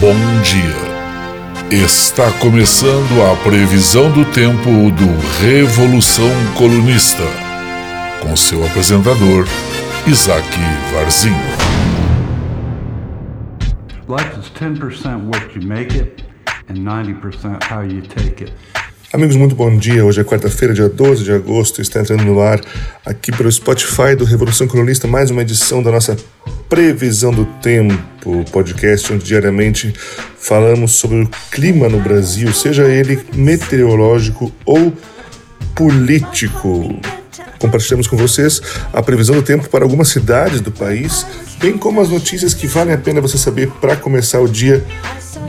Bom dia. Está começando a previsão do tempo do Revolução Colunista, com seu apresentador, Isaac Varzinho. Life is 10% what you make it and 90% how you take it. Amigos, muito bom dia. Hoje é quarta-feira, dia 12 de agosto. Está entrando no ar aqui pelo Spotify do Revolução Colunista mais uma edição da nossa Previsão do Tempo, podcast onde diariamente falamos sobre o clima no Brasil, seja ele meteorológico ou político. Compartilhamos com vocês a previsão do tempo para algumas cidades do país, bem como as notícias que valem a pena você saber para começar o dia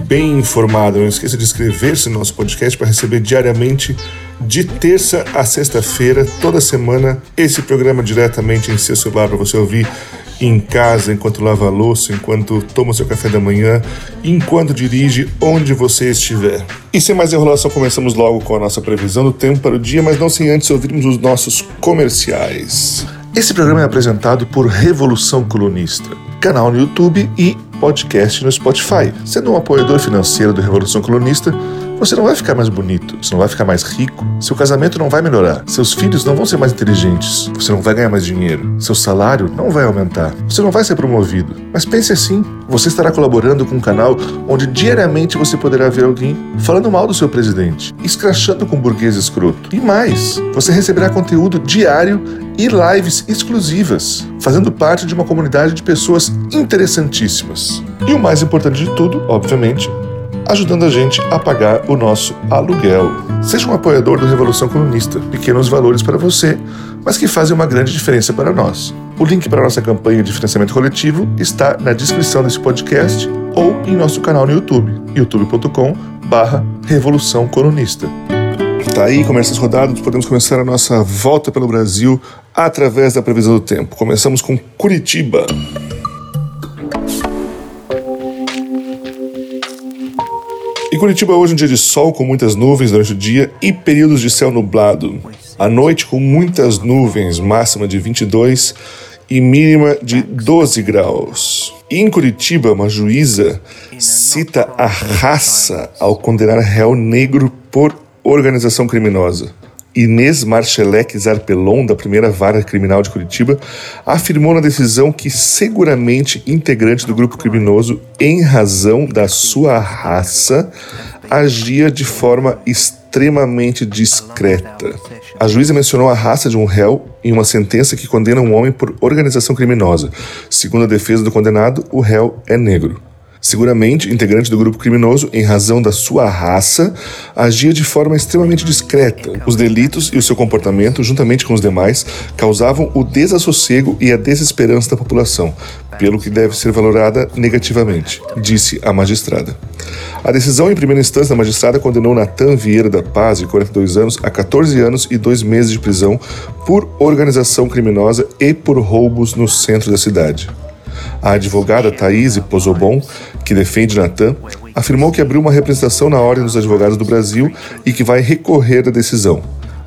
bem informado. Não esqueça de inscrever-se no nosso podcast para receber diariamente, de terça a sexta-feira, toda semana, esse programa diretamente em seu celular para você ouvir em casa, enquanto lava a louça, enquanto toma seu café da manhã, enquanto dirige, onde você estiver. E sem mais enrolação, começamos logo com a nossa previsão do tempo para o dia, mas não sem antes ouvirmos os nossos comerciais. Esse programa é apresentado por Revolução Colunista, canal no YouTube e podcast no Spotify. Sendo um apoiador financeiro do Revolução Colunista, você não vai ficar mais bonito, você não vai ficar mais rico, seu casamento não vai melhorar, seus filhos não vão ser mais inteligentes, você não vai ganhar mais dinheiro, seu salário não vai aumentar, você não vai ser promovido. Mas pense assim: você estará colaborando com um canal onde diariamente você poderá ver alguém falando mal do seu presidente, escrachando com um burguês escroto. E mais, você receberá conteúdo diário e lives exclusivas, fazendo parte de uma comunidade de pessoas interessantíssimas. E o mais importante de tudo, obviamente, ajudando a gente a pagar o nosso aluguel. Seja um apoiador do Revolução Comunista, pequenos valores para você, mas que fazem uma grande diferença para nós. O link para a nossa campanha de financiamento coletivo está na descrição desse podcast ou em nosso canal no YouTube, youtube.com barra Revolução. Tá aí, começa rodadas, podemos começar a nossa volta pelo Brasil através da previsão do tempo. Começamos com Curitiba. Curitiba hoje um dia de sol com muitas nuvens durante o dia e períodos de céu nublado. À noite com muitas nuvens, máxima de 22 e mínima de 12 graus. Em Curitiba, uma juíza cita a raça ao condenar réu negro por organização criminosa. Inês Marchelec Zarpelon, da primeira vara criminal de Curitiba, afirmou na decisão que seguramente integrante do grupo criminoso, em razão da sua raça, agia de forma extremamente discreta. A juíza mencionou a raça de um réu em uma sentença que condena um homem por organização criminosa. Segundo a defesa do condenado, o réu é negro. Seguramente, integrante do grupo criminoso, em razão da sua raça, agia de forma extremamente discreta. Os delitos e o seu comportamento, juntamente com os demais, causavam o desassossego e a desesperança da população, pelo que deve ser valorada negativamente, disse a magistrada. A decisão em primeira instância da magistrada condenou Natan Vieira da Paz, de 42 anos, a 14 anos e 2 meses de prisão por organização criminosa e por roubos no centro da cidade. A advogada Thaís Pozobon, que defende Natan, afirmou que abriu uma representação na Ordem dos Advogados do Brasil e que vai recorrer da decisão.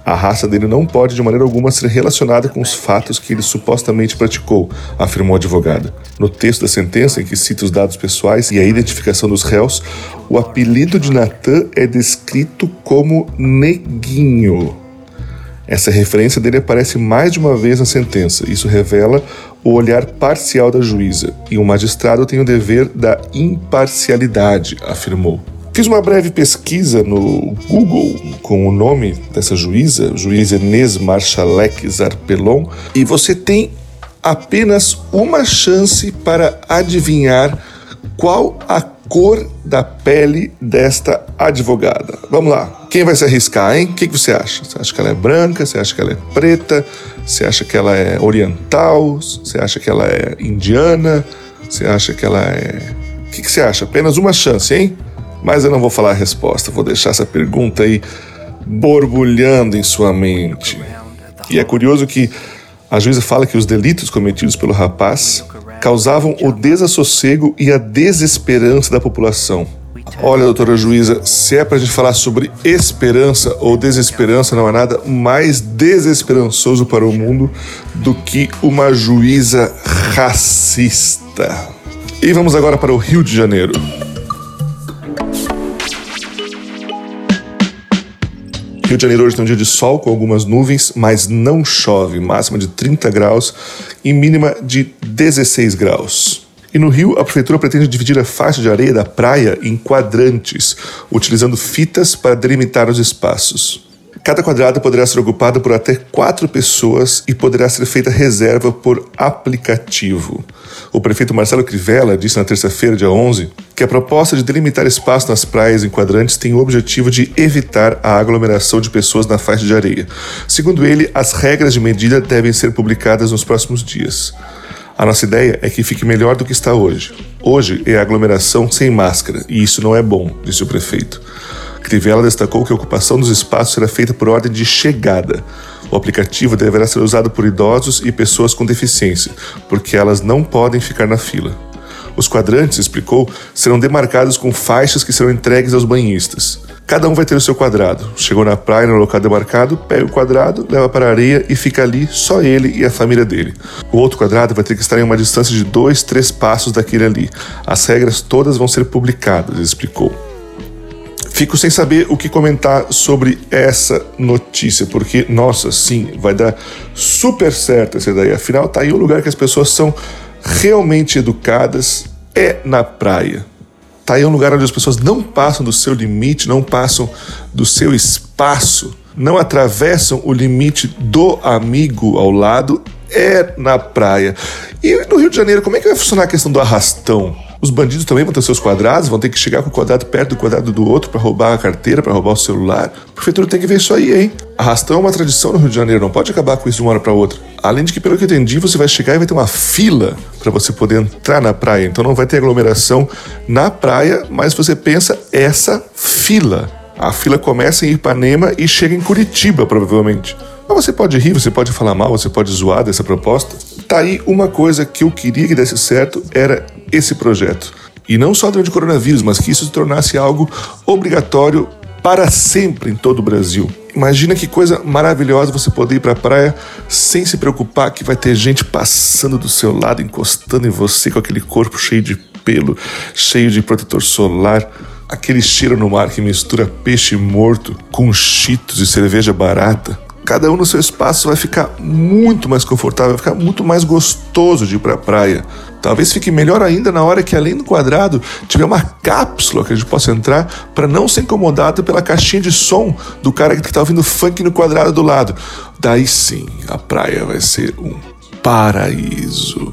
A raça dele não pode de maneira alguma ser relacionada com os fatos que ele supostamente praticou, afirmou a advogada. No texto da sentença, em que cita os dados pessoais e a identificação dos réus, o apelido de Natan é descrito como Neguinho. Essa referência dele aparece mais de uma vez na sentença. Isso revela o olhar parcial da juíza, e o magistrado tem o dever da imparcialidade, afirmou. Fiz uma breve pesquisa no Google com o nome dessa juíza, juíza Inês Marchalek Zarpelon, e você tem apenas uma chance para adivinhar qual a cor da pele desta advogada. Vamos lá. Quem vai se arriscar, hein? O que, você acha? Você acha que ela é branca? Você acha que ela é preta? Você acha que ela é oriental? Você acha que ela é indiana? Você acha que ela é. O que, que você acha? Apenas uma chance, hein? Mas eu não vou falar a resposta, vou deixar essa pergunta aí borbulhando em sua mente. E é curioso que a juíza fala que os delitos cometidos pelo rapaz causavam o desassossego e a desesperança da população. Olha, doutora juíza, se é pra gente falar sobre esperança ou desesperança, não há nada mais desesperançoso para o mundo do que uma juíza racista. E vamos agora para o Rio de Janeiro. Rio de Janeiro hoje tem um dia de sol com algumas nuvens, mas não chove, máxima de 30 graus e mínima de 16 graus. E no Rio, a prefeitura pretende dividir a faixa de areia da praia em quadrantes, utilizando fitas para delimitar os espaços. Cada quadrado poderá ser ocupado por até quatro pessoas e poderá ser feita reserva por aplicativo. O prefeito Marcelo Crivella disse na terça-feira, dia 11, que a proposta de delimitar espaço nas praias em quadrantes tem o objetivo de evitar a aglomeração de pessoas na faixa de areia. Segundo ele, as regras de medida devem ser publicadas nos próximos dias. A nossa ideia é que fique melhor do que está hoje. Hoje é aglomeração sem máscara e isso não é bom, disse o prefeito. Crivella destacou que a ocupação dos espaços será feita por ordem de chegada. O aplicativo deverá ser usado por idosos e pessoas com deficiência, porque elas não podem ficar na fila. Os quadrantes, explicou, serão demarcados com faixas que serão entregues aos banhistas. Cada um vai ter o seu quadrado. Chegou na praia, no local demarcado, pega o quadrado, leva para a areia e fica ali só ele e a família dele. O outro quadrado vai ter que estar em uma distância de dois, três passos daquele ali. As regras todas vão ser publicadas, explicou. Fico sem saber o que comentar sobre essa notícia, porque, nossa, sim, vai dar super certo essa ideia. Afinal, tá aí um lugar que as pessoas são realmente educadas, é na praia. Tá aí um lugar onde as pessoas não passam do seu limite, não passam do seu espaço, não atravessam o limite do amigo ao lado, é na praia. E no Rio de Janeiro, como é que vai funcionar a questão do arrastão? Os bandidos também vão ter seus quadrados, vão ter que chegar com o quadrado perto do quadrado do outro para roubar a carteira, para roubar o celular. A prefeitura tem que ver isso aí, hein? Arrastão é uma tradição no Rio de Janeiro, não pode acabar com isso de uma hora para outra. Além de que, pelo que eu entendi, você vai chegar e vai ter uma fila para você poder entrar na praia. Então não vai ter aglomeração na praia, mas você pensa essa fila. A fila começa em Ipanema e chega em Curitiba, provavelmente. Mas você pode rir, você pode falar mal, você pode zoar dessa proposta. Tá aí uma coisa que eu queria que desse certo era esse projeto. E não só durante o coronavírus, mas que isso se tornasse algo obrigatório para sempre em todo o Brasil. Imagina que coisa maravilhosa você poder ir para a praia sem se preocupar que vai ter gente passando do seu lado, encostando em você com aquele corpo cheio de pelo, cheio de protetor solar, aquele cheiro no mar que mistura peixe morto com cheetos e cerveja barata cada um no seu espaço vai ficar muito mais confortável, vai ficar muito mais gostoso de ir para a praia. Talvez fique melhor ainda na hora que além do quadrado tiver uma cápsula que a gente possa entrar para não ser incomodado pela caixinha de som do cara que está ouvindo funk no quadrado do lado. Daí sim, a praia vai ser um paraíso.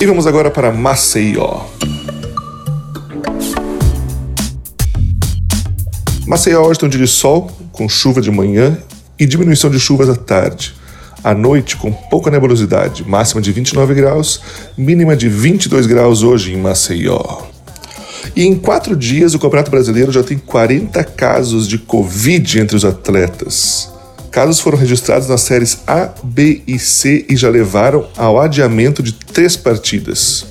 E vamos agora para Maceió. Maceió hoje tem um dia de sol, com chuva de manhã e diminuição de chuvas à tarde. À noite, com pouca nebulosidade, máxima de 29 graus, mínima de 22 graus hoje em Maceió. E em quatro dias, o Campeonato Brasileiro já tem 40 casos de Covid entre os atletas. Casos foram registrados nas séries A, B e C e já levaram ao adiamento de três partidas.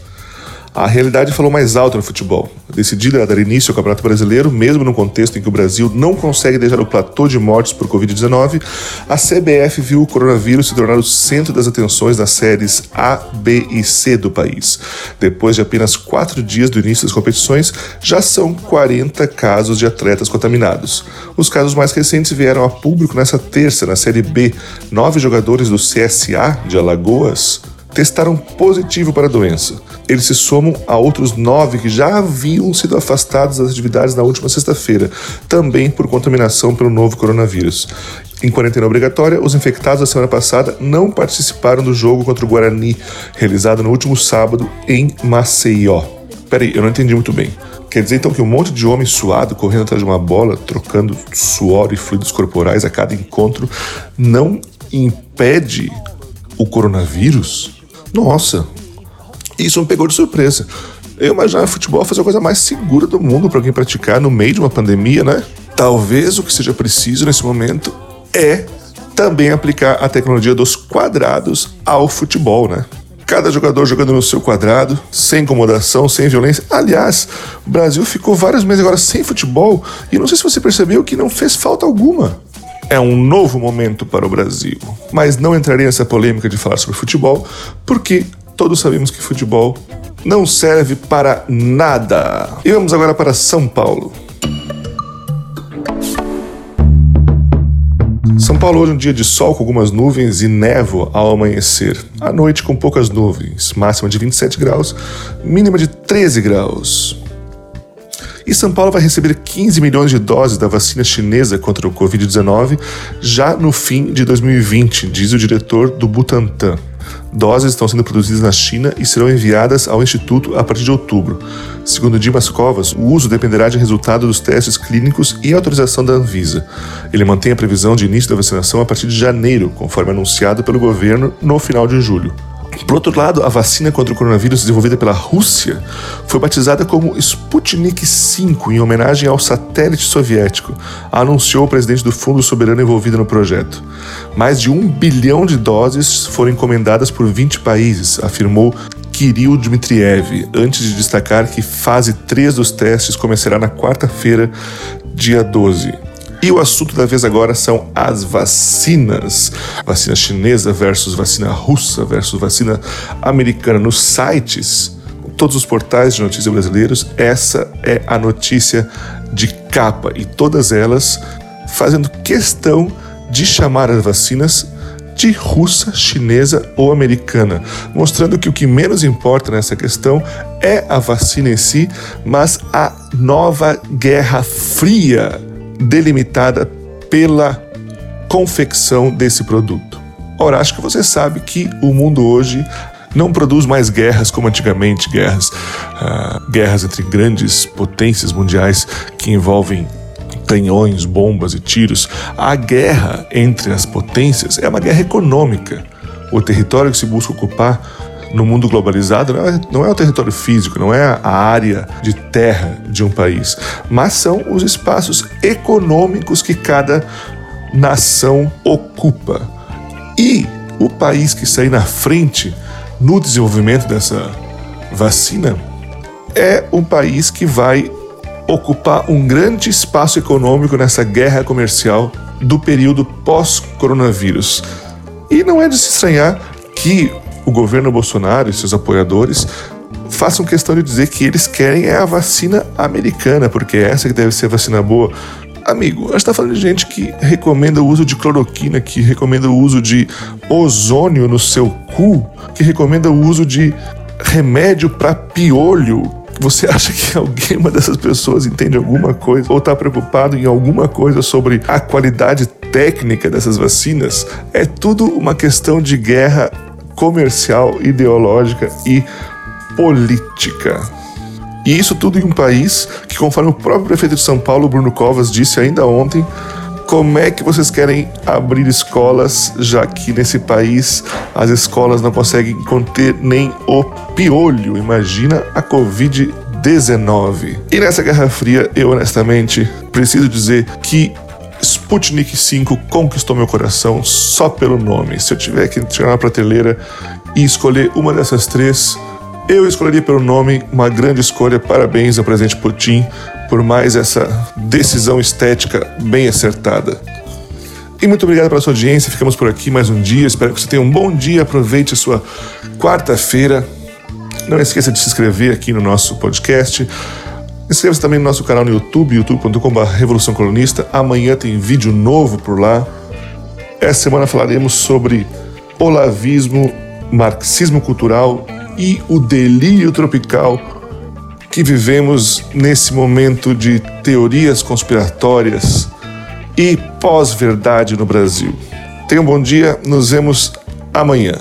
A realidade falou mais alto no futebol. Decidida a dar início ao Campeonato Brasileiro, mesmo no contexto em que o Brasil não consegue deixar o platô de mortes por Covid-19, a CBF viu o coronavírus se tornar o centro das atenções das séries A, B e C do país. Depois de apenas quatro dias do início das competições, já são 40 casos de atletas contaminados. Os casos mais recentes vieram a público nessa terça, na Série B. Nove jogadores do CSA de Alagoas testaram positivo para a doença. Eles se somam a outros nove que já haviam sido afastados das atividades na última sexta-feira, também por contaminação pelo novo coronavírus. Em quarentena obrigatória, os infectados da semana passada não participaram do jogo contra o Guarani, realizado no último sábado em Maceió. Peraí, eu não entendi muito bem. Quer dizer então que um monte de homem suado correndo atrás de uma bola, trocando suor e fluidos corporais a cada encontro, não impede o coronavírus? Nossa, isso me pegou de surpresa. Eu imaginava futebol fazer a coisa mais segura do mundo para alguém praticar no meio de uma pandemia, né? Talvez o que seja preciso nesse momento é também aplicar a tecnologia dos quadrados ao futebol, né? Cada jogador jogando no seu quadrado, sem incomodação, sem violência. Aliás, o Brasil ficou vários meses agora sem futebol e não sei se você percebeu que não fez falta alguma. É um novo momento para o Brasil. Mas não entrarei nessa polêmica de falar sobre futebol, porque todos sabemos que futebol não serve para nada. E vamos agora para São Paulo. São Paulo hoje é um dia de sol com algumas nuvens e névoa ao amanhecer. À noite com poucas nuvens, máxima de 27 graus, mínima de 13 graus. E São Paulo vai receber 15 milhões de doses da vacina chinesa contra o Covid-19 já no fim de 2020, diz o diretor do Butantan. Doses estão sendo produzidas na China e serão enviadas ao Instituto a partir de outubro. Segundo Dimas Covas, o uso dependerá de resultado dos testes clínicos e autorização da Anvisa. Ele mantém a previsão de início da vacinação a partir de janeiro, conforme anunciado pelo governo no final de julho. Por outro lado, a vacina contra o coronavírus desenvolvida pela Rússia foi batizada como Sputnik V, em homenagem ao satélite soviético, anunciou o presidente do Fundo Soberano envolvido no projeto. Mais de um bilhão de doses foram encomendadas por 20 países, afirmou Kirill Dmitriev, antes de destacar que fase 3 dos testes começará na quarta-feira, dia 12. E o assunto da vez agora são as vacinas. Vacina chinesa versus vacina russa versus vacina americana. Nos sites, todos os portais de notícias brasileiros, essa é a notícia de capa. E todas elas fazendo questão de chamar as vacinas de russa, chinesa ou americana, mostrando que o que menos importa nessa questão é a vacina em si, mas a nova Guerra Fria delimitada pela confecção desse produto. Ora, acho que você sabe que o mundo hoje não produz mais guerras como antigamente, guerras, uh, guerras entre grandes potências mundiais que envolvem canhões, bombas e tiros. A guerra entre as potências é uma guerra econômica. O território que se busca ocupar no mundo globalizado não é, não é o território físico, não é a área de terra de um país, mas são os espaços econômicos que cada nação ocupa. E o país que sair na frente no desenvolvimento dessa vacina é um país que vai ocupar um grande espaço econômico nessa guerra comercial do período pós-coronavírus. E não é de se estranhar que o governo Bolsonaro e seus apoiadores façam questão de dizer que eles querem é a vacina americana, porque é essa que deve ser vacina boa. Amigo, a gente está falando de gente que recomenda o uso de cloroquina, que recomenda o uso de ozônio no seu cu, que recomenda o uso de remédio para piolho. Você acha que alguma dessas pessoas entende alguma coisa ou está preocupado em alguma coisa sobre a qualidade técnica dessas vacinas? É tudo uma questão de guerra comercial, ideológica e política. E isso tudo em um país que, conforme o próprio prefeito de São Paulo, Bruno Covas, disse ainda ontem, como é que vocês querem abrir escolas, já que nesse país as escolas não conseguem conter nem o piolho? Imagina a Covid-19. E nessa Guerra Fria, eu honestamente preciso dizer que Sputnik 5 conquistou meu coração só pelo nome. Se eu tiver que chegar na prateleira e escolher uma dessas três, eu escolheria pelo nome uma grande escolha. Parabéns ao presidente Putin por mais essa decisão estética bem acertada. E muito obrigado pela sua audiência. Ficamos por aqui mais um dia. Espero que você tenha um bom dia. Aproveite a sua quarta-feira. Não esqueça de se inscrever aqui no nosso podcast. Inscreva-se também no nosso canal no YouTube, youtube.com.br Revolução Colunista. Amanhã tem vídeo novo por lá. Essa semana falaremos sobre olavismo, marxismo cultural e o delírio tropical que vivemos nesse momento de teorias conspiratórias e pós-verdade no Brasil. Tenha um bom dia, nos vemos amanhã.